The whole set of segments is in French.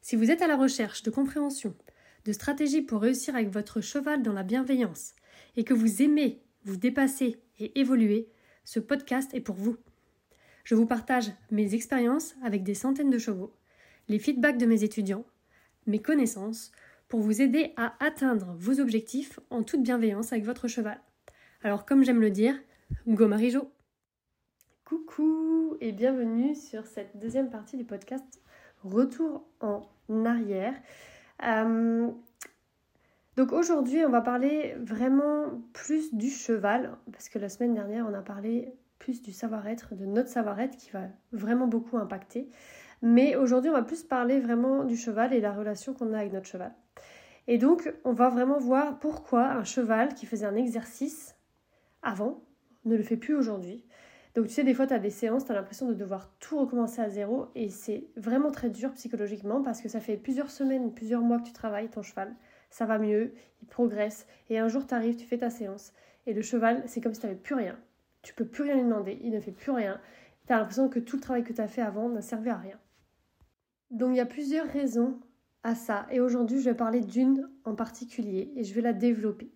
Si vous êtes à la recherche de compréhension, de stratégies pour réussir avec votre cheval dans la bienveillance et que vous aimez vous dépasser et évoluer, ce podcast est pour vous. Je vous partage mes expériences avec des centaines de chevaux, les feedbacks de mes étudiants, mes connaissances, pour vous aider à atteindre vos objectifs en toute bienveillance avec votre cheval. Alors comme j'aime le dire, go Marijo Coucou et bienvenue sur cette deuxième partie du podcast Retour en arrière. Euh, donc aujourd'hui on va parler vraiment plus du cheval, parce que la semaine dernière on a parlé plus du savoir-être, de notre savoir-être qui va vraiment beaucoup impacter. Mais aujourd'hui on va plus parler vraiment du cheval et la relation qu'on a avec notre cheval. Et donc on va vraiment voir pourquoi un cheval qui faisait un exercice avant ne le fait plus aujourd'hui. Donc tu sais, des fois, tu as des séances, tu as l'impression de devoir tout recommencer à zéro et c'est vraiment très dur psychologiquement parce que ça fait plusieurs semaines, plusieurs mois que tu travailles ton cheval. Ça va mieux, il progresse et un jour tu arrives, tu fais ta séance et le cheval, c'est comme si tu n'avais plus rien. Tu peux plus rien lui demander, il ne fait plus rien. Tu as l'impression que tout le travail que tu as fait avant n'a servi à rien. Donc il y a plusieurs raisons à ça et aujourd'hui je vais parler d'une en particulier et je vais la développer.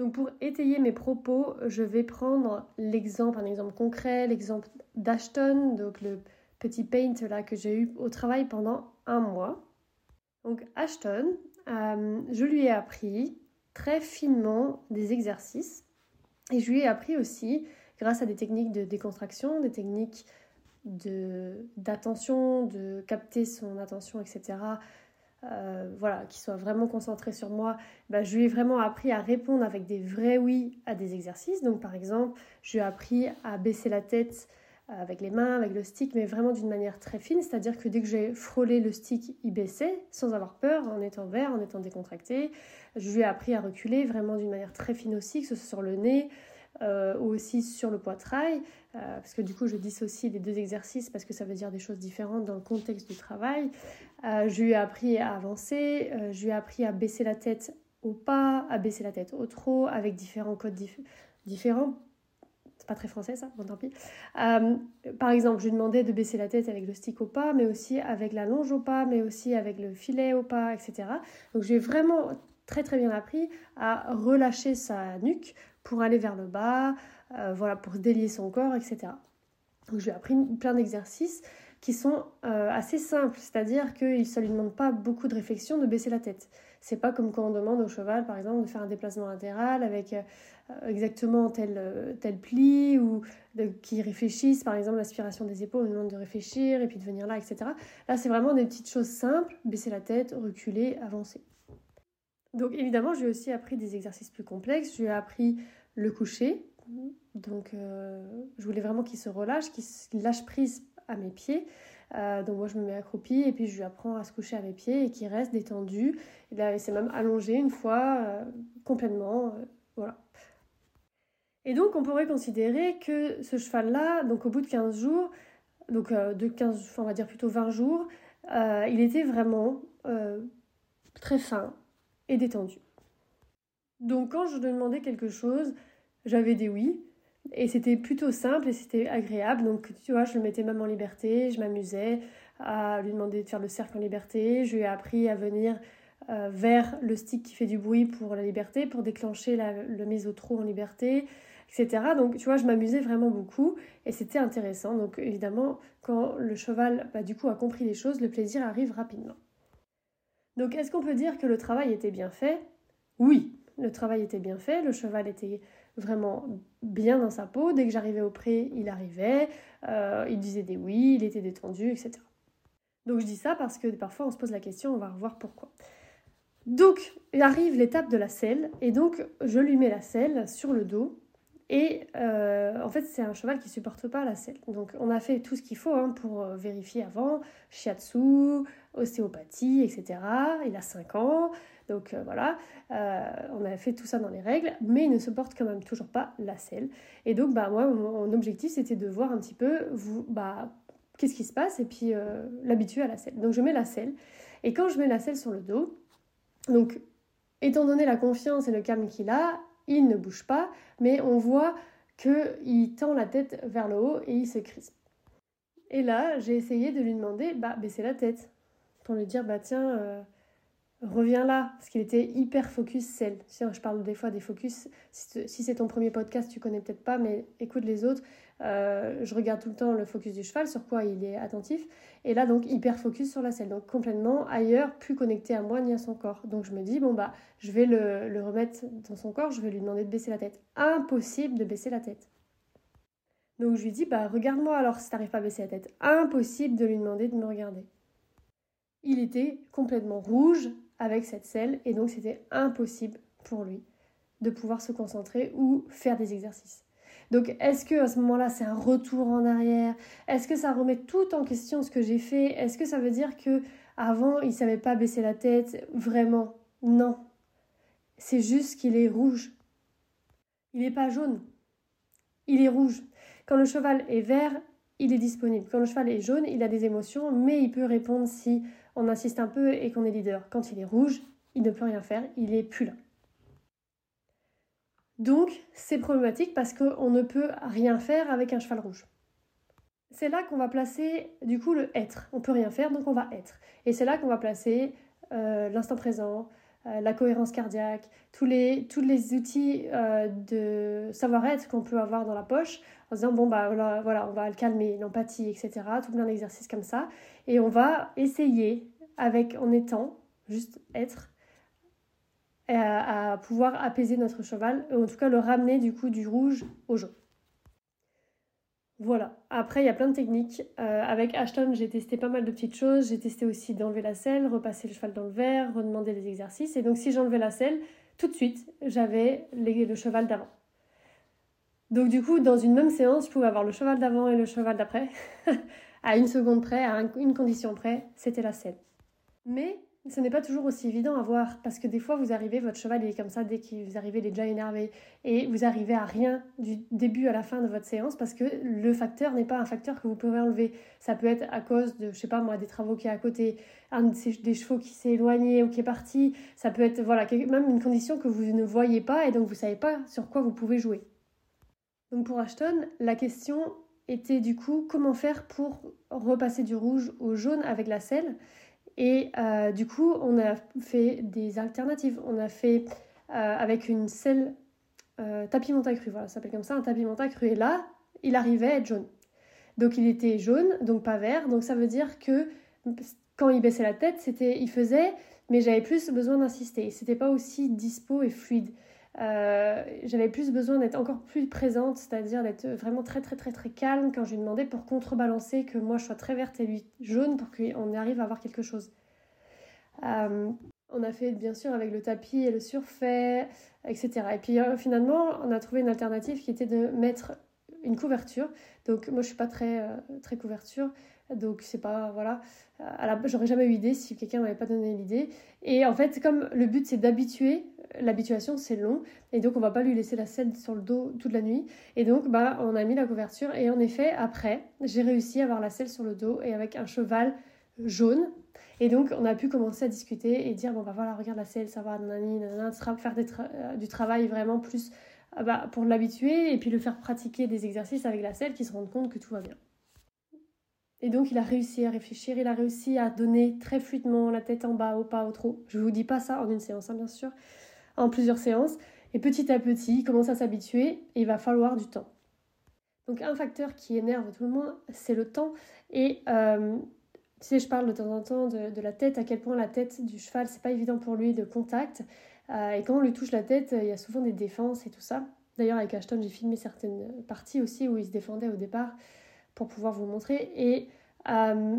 Donc pour étayer mes propos, je vais prendre l'exemple, un exemple concret, l'exemple d'Ashton, donc le petit paint là que j'ai eu au travail pendant un mois. Donc Ashton, euh, je lui ai appris très finement des exercices et je lui ai appris aussi, grâce à des techniques de décontraction, des techniques d'attention, de, capter son attention, etc., euh, voilà, qu'il soit vraiment concentré sur moi, bah, je lui ai vraiment appris à répondre avec des vrais oui à des exercices. Donc par exemple, je lui ai appris à baisser la tête euh, avec les mains, avec le stick, mais vraiment d'une manière très fine, c'est-à-dire que dès que j'ai frôlé le stick, il baissait sans avoir peur, en étant vert, en étant décontracté. Je lui ai appris à reculer vraiment d'une manière très fine aussi, que ce soit sur le nez, euh, ou aussi sur le poitrail, euh, parce que du coup je dissocie les deux exercices parce que ça veut dire des choses différentes dans le contexte du travail. Euh, je lui ai appris à avancer, je lui ai appris à baisser la tête au pas, à baisser la tête au trot, avec différents codes différents. C'est pas très français ça, bon tant pis. par exemple, je lui demandais de baisser la tête avec le stick au pas, mais aussi avec la longe au pas, mais aussi avec le filet au pas, etc. Donc j'ai vraiment très très bien appris à relâcher sa nuque pour aller vers le bas, euh, voilà, pour délier son corps, etc. Donc je lui ai appris plein d'exercices qui sont euh, assez simples, c'est-à-dire que ça ne lui demande pas beaucoup de réflexion de baisser la tête. C'est pas comme quand on demande au cheval, par exemple, de faire un déplacement latéral avec euh, exactement tel, tel pli ou qu'il réfléchisse, par exemple, l'aspiration des épaules, on lui demande de réfléchir et puis de venir là, etc. Là, c'est vraiment des petites choses simples, baisser la tête, reculer, avancer. Donc évidemment, j'ai aussi appris des exercices plus complexes. J'ai appris le coucher. Donc euh, je voulais vraiment qu'il se relâche, qu'il lâche prise à mes pieds. Euh, donc moi je me mets accroupie et puis je lui apprends à se coucher à mes pieds et qu'il reste détendu. Et là il s'est même allongé une fois euh, complètement. Et donc on pourrait considérer que ce cheval-là, donc au bout de 15 jours, donc de 15, on va dire plutôt 20 jours, il était vraiment très fin, détendu. Donc quand je demandais quelque chose, j'avais des oui. Et c'était plutôt simple et c'était agréable. Donc tu vois, je le mettais même en liberté, je m'amusais à lui demander de faire le cercle en liberté. Je lui ai appris à venir euh, vers le stick qui fait du bruit pour la liberté, pour déclencher le mise au trou en liberté, etc. Donc tu vois, je m'amusais vraiment beaucoup et c'était intéressant. Donc évidemment, quand le cheval bah, du coup a compris les choses, le plaisir arrive rapidement. Donc est-ce qu'on peut dire que le travail était bien fait? Oui, le travail était bien fait, le cheval était vraiment bien dans sa peau. Dès que j'arrivais au pré, il arrivait, euh, il disait des oui, il était détendu, etc. Donc je dis ça parce que parfois on se pose la question, on va revoir pourquoi. Donc arrive l'étape de la selle, et donc je lui mets la selle sur le dos, Et euh, en fait, c'est un cheval qui supporte pas la selle. Donc, on a fait tout ce qu'il faut hein, pour euh, vérifier avant shiatsu, ostéopathie, etc. Il a 5 ans. Donc euh, voilà, on a fait tout ça dans les règles, mais il ne supporte quand même toujours pas la selle. Et donc, bah, moi, mon objectif, c'était de voir un petit peu vous, bah, qu'est-ce qui se passe et puis l'habituer à la selle. Donc, je mets la selle. Et quand je mets la selle sur le dos, donc étant donné la confiance et le calme qu'il a, il ne bouge pas, mais on voit qu'il tend la tête vers le haut et il se crispe. Et là, j'ai essayé de lui demander, bah, baisser la tête, pour lui dire, bah tiens, euh, reviens là, parce qu'il était hyper focus celle. Je parle des fois des focus, si c'est ton premier podcast, tu connais peut-être pas, mais écoute les autres. Euh, je regarde tout le temps le focus du cheval, sur quoi il est attentif. Et là, donc, hyper focus sur la selle. Donc, complètement ailleurs, plus connecté à moi ni à son corps. Donc, je me dis, bon, bah, je vais le, le remettre dans son corps, je vais lui demander de baisser la tête. Impossible de baisser la tête. Donc, je lui dis, bah, regarde-moi alors si t'arrives pas à baisser la tête. Impossible de lui demander de me regarder. Il était complètement rouge avec cette selle et donc c'était impossible pour lui de pouvoir se concentrer ou faire des exercices. Donc, est-ce que à ce moment-là, c'est un retour en arrière? Est-ce que ça remet tout en question ce que j'ai fait? Est-ce que ça veut dire que avant, il savait pas baisser la tête? Vraiment, non. C'est juste qu'il est rouge. Il n'est pas jaune. Il est rouge. Quand le cheval est vert, il est disponible. Quand le cheval est jaune, il a des émotions, mais il peut répondre si on insiste un peu et qu'on est leader. Quand il est rouge, il ne peut rien faire, il est plus là. Donc, c'est problématique parce qu'on ne peut rien faire avec un cheval rouge. C'est là qu'on va placer du coup le être. On peut rien faire, donc on va être. Et c'est là qu'on va placer euh, l'instant présent, la cohérence cardiaque, tous les, tous les outils euh, de savoir-être qu'on peut avoir dans la poche, en disant bon bah voilà, voilà on va le calmer, l'empathie, etc. Tout plein d'exercices comme ça. Et on va essayer avec en étant, juste être, à, pouvoir apaiser notre cheval, en tout cas le ramener du coup du rouge au jaune. Voilà. Après, il y a plein de techniques. Euh, avec Ashton, j'ai testé pas mal de petites choses. J'ai testé aussi d'enlever la selle, repasser le cheval dans le verre, redemander des exercices. Et donc, si j'enlevais la selle, tout de suite, j'avais le cheval d'avant. Donc, du coup, dans une même séance, je pouvais avoir le cheval d'avant et le cheval d'après. à une seconde près, à une condition près, c'était la selle. Mais ce n'est pas toujours aussi évident à voir parce que des fois vous arrivez, votre cheval est comme ça, dès que vous arrivez, il est déjà énervé et vous arrivez à rien du début à la fin de votre séance parce que le facteur n'est pas un facteur que vous pouvez enlever. Ça peut être à cause de, je sais pas moi, des travaux qui est à côté, un des chevaux qui s'est éloigné ou qui est parti. Ça peut être, voilà, même une condition que vous ne voyez pas et donc vous savez pas sur quoi vous pouvez jouer. Donc pour Ashton, la question était du coup comment faire pour repasser du rouge au jaune avec la selle? Et euh, du coup, on a fait des alternatives. On a fait euh, avec une selle euh, tapis cru, voilà, ça s'appelle comme ça, un tapis cru. Et là, il arrivait à être jaune. Donc il était jaune, donc pas vert. Donc ça veut dire que quand il baissait la tête, c'était, il faisait, mais j'avais plus besoin d'insister. C'était pas aussi dispo et fluide. Euh, j'avais plus besoin d'être encore plus présente, c'est-à-dire d'être vraiment très très très très calme quand je lui demandais pour contrebalancer que moi je sois très verte et lui jaune pour qu'on arrive à avoir quelque chose. Euh, on a fait bien sûr avec le tapis et le surfait, etc. Et puis euh, finalement, on a trouvé une alternative qui était de mettre une couverture. Donc moi je suis pas très très couverture, donc c'est pas voilà. J'aurais jamais eu idée si quelqu'un m'avait pas donné l'idée. Et en fait, comme le but c'est d'habituer l'habituation c'est long et donc on va pas lui laisser la selle sur le dos toute la nuit et donc bah on a mis la couverture et en effet après j'ai réussi à avoir la selle sur le dos et avec un cheval jaune et donc on a pu commencer à discuter et dire bon bah voilà regarde la selle ça va nanani nanana, faire euh, du travail vraiment plus euh, bah, pour l'habituer et puis le faire pratiquer des exercices avec la selle qui se rende compte que tout va bien. Et donc il a réussi à réfléchir, il a réussi à donner très fluidement la tête en bas, au pas, au trop. Je vous dis pas ça en une séance, hein, bien sûr, en plusieurs séances. Et petit à petit, il commence à s'habituer et il va falloir du temps. Donc un facteur qui énerve tout le monde, c'est le temps. Et euh, tu sais, je parle de temps en temps de, la tête, à quel point la tête du cheval, c'est pas évident pour lui de contact. Euh, et quand on lui touche la tête, il y a souvent des défenses et tout ça. D'ailleurs, avec Ashton, j'ai filmé certaines parties aussi où il se défendait au départ pour pouvoir vous montrer. Et euh,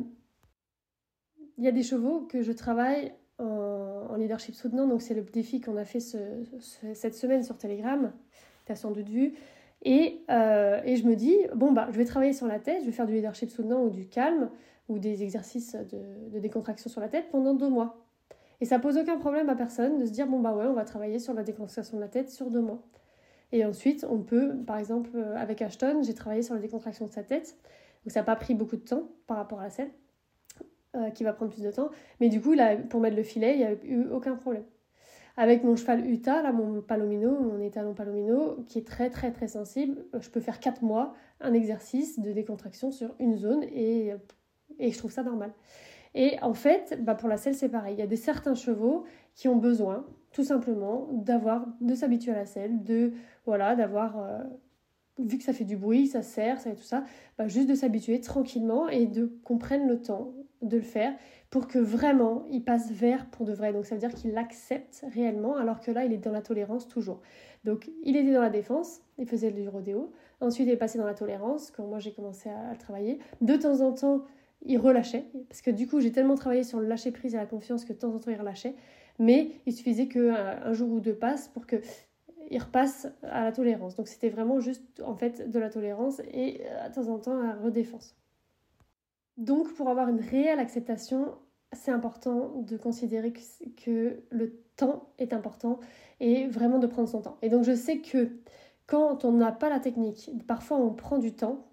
il y a des chevaux que je travaille en, leadership soutenant. Donc, c'est le défi qu'on a fait cette semaine sur Telegram, station de vue. Et, et, je me dis, bon, bah, je vais travailler sur la tête, je vais faire du leadership soutenant ou du calme ou des exercices de, de décontraction sur la tête pendant deux mois. Et ça pose aucun problème à personne de se dire, bon, bah ouais, on va travailler sur la décontraction de la tête sur deux mois. Et ensuite, on peut, par exemple, avec Ashton, j'ai travaillé sur la décontraction de sa tête. Donc ça n'a pas pris beaucoup de temps par rapport à la selle, qui va prendre plus de temps. Mais du coup, là, pour mettre le filet, il n'y a eu aucun problème. Avec mon cheval Utah, là, mon palomino, mon étalon palomino, qui est très très très sensible, je peux faire 4 mois un exercice de décontraction sur une zone et, et je trouve ça normal. Et en fait, bah pour la selle, c'est pareil. Il y a des certains chevaux qui ont besoin, tout simplement, d'avoir, de s'habituer à la selle, de, voilà, d'avoir, euh, vu que ça fait du bruit, ça serre, ça et tout ça, bah juste de s'habituer tranquillement et de qu'on prenne le temps de le faire pour que vraiment il passe vers pour de vrai. Donc ça veut dire qu'il l'accepte réellement, alors que là, il est dans la tolérance toujours. Donc il était dans la défense, il faisait du rodéo. Ensuite, il est passé dans la tolérance, quand moi j'ai commencé à, le travailler. De temps en temps, il relâchait, parce que du coup, j'ai tellement travaillé sur le lâcher prise et la confiance que de temps en temps, il relâchait. Mais il suffisait qu'un un jour ou deux passe pour que il repasse à la tolérance. Donc c'était vraiment juste en fait de la tolérance et euh, de temps en temps à redéfense. Donc pour avoir une réelle acceptation, c'est important de considérer que, le temps est important et vraiment de prendre son temps. Et donc je sais que quand on n'a pas la technique, parfois on prend du temps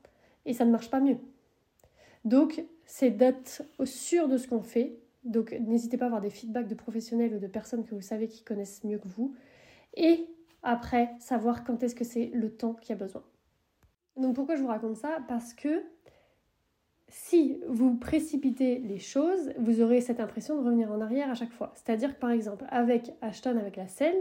et ça ne marche pas mieux. Donc c'est d'être sûr de ce qu'on fait. Donc n'hésitez pas à avoir des feedbacks de professionnels ou de personnes que vous savez qui connaissent mieux que vous. Et après, savoir quand est-ce que c'est le temps qui a besoin. Donc pourquoi je vous raconte ça? Parce que si vous précipitez les choses, vous aurez cette impression de revenir en arrière à chaque fois. C'est-à-dire que par exemple, avec Ashton, avec la selle,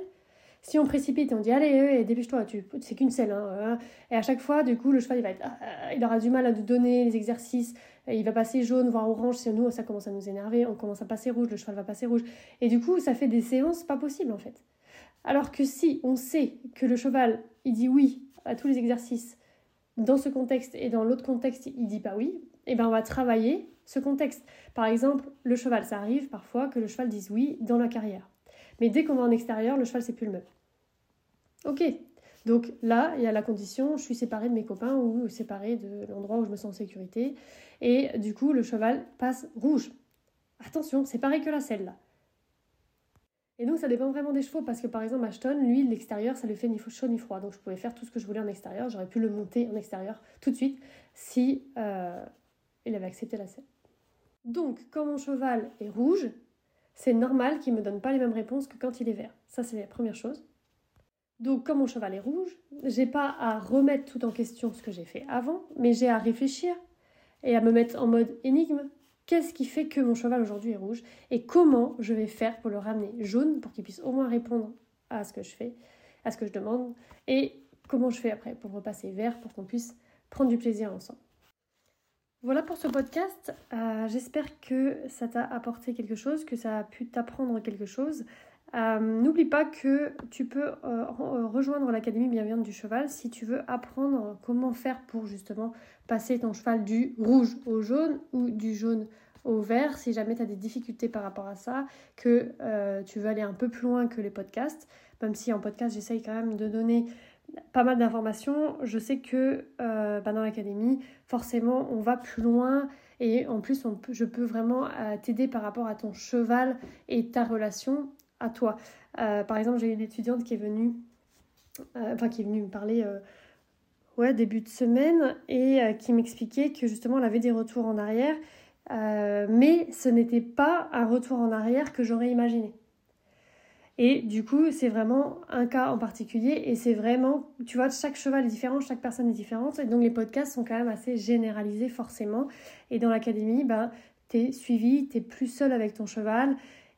si on précipite et on dit allez, dépêche-toi, tu, c'est qu'une selle, hein, hein, et à chaque fois, du coup, le cheval il va ah, il aura du mal à nous donner les exercices, il va passer jaune, voire orange, si nous, ça commence à nous énerver, on commence à passer rouge, le cheval va passer rouge, et du coup, ça fait des séances pas possibles en fait. Alors que si on sait que le cheval, il dit oui à tous les exercices, dans ce contexte et dans l'autre contexte, il dit pas oui, et eh ben on va travailler ce contexte. Par exemple, le cheval, ça arrive parfois que le cheval dise oui dans la carrière. Mais dès qu'on va en extérieur, le cheval, c'est plus le même. Ok, donc là, il y a la condition, je suis séparée de mes copains ou séparée de l'endroit où je me sens en sécurité. Et du coup, le cheval passe rouge. Attention, c'est pareil que la selle là. Et donc ça dépend vraiment des chevaux parce que par exemple Ashton, lui, l'extérieur, ça lui fait ni chaud ni froid. Donc je pouvais faire tout ce que je voulais en extérieur. J'aurais pu le monter en extérieur tout de suite si euh, il avait accepté la selle. Donc quand mon cheval est rouge, c'est normal qu'il ne me donne pas les mêmes réponses que quand il est vert. Ça c'est la première chose. Donc quand mon cheval est rouge, j'ai pas à remettre tout en question ce que j'ai fait avant, mais j'ai à réfléchir et à me mettre en mode énigme Qu'est-ce qui fait que mon cheval aujourd'hui est rouge et comment je vais faire pour le ramener jaune pour qu'il puisse au moins répondre à ce que je fais, à ce que je demande et comment je fais après pour repasser vert pour qu'on puisse prendre du plaisir ensemble. Voilà pour ce podcast. Euh, j'espère que ça t'a apporté quelque chose, que ça a pu t'apprendre quelque chose. Euh, n'oublie pas que tu peux euh, rejoindre l'Académie bienveillante du cheval si tu veux apprendre comment faire pour justement passer ton cheval du rouge au jaune ou du jaune au vert. Si jamais tu as des difficultés par rapport à ça, que euh, tu veux aller un peu plus loin que les podcasts, même si en podcast j'essaye quand même de donner pas mal d'informations, je sais que bah, dans l'académie, forcément, on va plus loin et en plus, je peux vraiment t'aider par rapport à ton cheval et ta relation à toi. Euh, par exemple, j'ai une étudiante qui est venue, euh, enfin qui est venue me parler euh, ouais, début de semaine et qui m'expliquait que justement elle avait des retours en arrière, mais ce n'était pas un retour en arrière que j'aurais imaginé. Et du coup, c'est vraiment un cas en particulier et c'est vraiment, tu vois, chaque cheval est différent, chaque personne est différente et donc les podcasts sont quand même assez généralisés forcément. Et dans l'académie, ben, tu es suivi, tu es plus seul avec ton cheval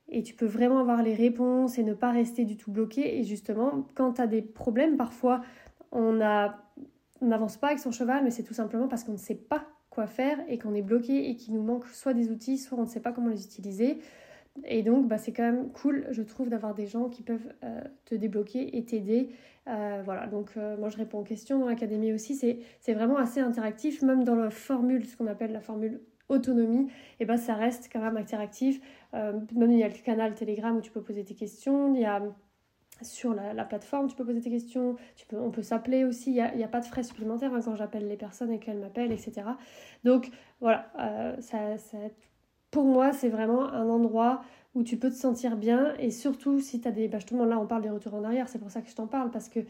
et tu peux vraiment avoir les réponses et ne pas rester du tout bloqué. Et justement, quand tu as des problèmes, parfois on n'avance pas avec son cheval, mais c'est tout simplement parce qu'on ne sait pas quoi faire et qu'on est bloqué et qu'il nous manque soit des outils, soit on ne sait pas comment les utiliser. Et donc, bah, c'est quand même cool, je trouve, d'avoir des gens qui peuvent euh, te débloquer et t'aider. Euh, voilà, donc euh, moi je réponds aux questions dans l'académie aussi. C'est vraiment assez interactif, même dans la formule, ce qu'on appelle la formule autonomie, et eh ben ça reste quand même interactif. Euh, il y a le canal Telegram où tu peux poser tes questions, il y a sur la, plateforme, tu peux poser tes questions, tu peux, on peut s'appeler aussi, il n'y a, pas de frais supplémentaires hein, quand j'appelle les personnes et qu'elles m'appellent, etc. Donc voilà, euh, ça, ça, pour moi, c'est vraiment un endroit où tu peux te sentir bien et surtout si tu as des... Bah justement là, on parle des retours en arrière, c'est pour ça que je t'en parle parce que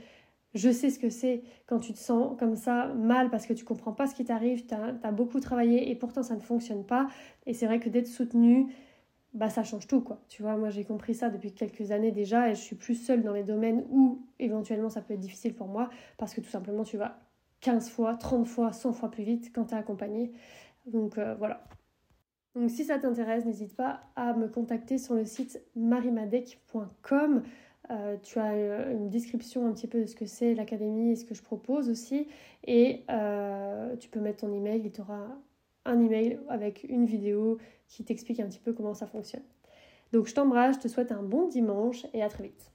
je sais ce que c'est quand tu te sens comme ça mal parce que tu comprends pas ce qui t'arrive, tu as, beaucoup travaillé et pourtant ça ne fonctionne pas. Et c'est vrai que d'être soutenu, bah ça change tout quoi. Tu vois, moi j'ai compris ça depuis quelques années déjà et je suis plus seule dans les domaines où éventuellement ça peut être difficile pour moi parce que tout simplement tu vas 15 fois, 30 fois, 100 fois plus vite quand tu es accompagné. Donc euh, voilà. Donc si ça t'intéresse, n'hésite pas à me contacter sur le site marimadec.com. Euh, tu as euh, une description un petit peu de ce que c'est l'académie et ce que je propose aussi. Et tu peux mettre ton email, il t'aura un email avec une vidéo qui t'explique un petit peu comment ça fonctionne. Donc je t'embrasse, je te souhaite un bon dimanche et à très vite.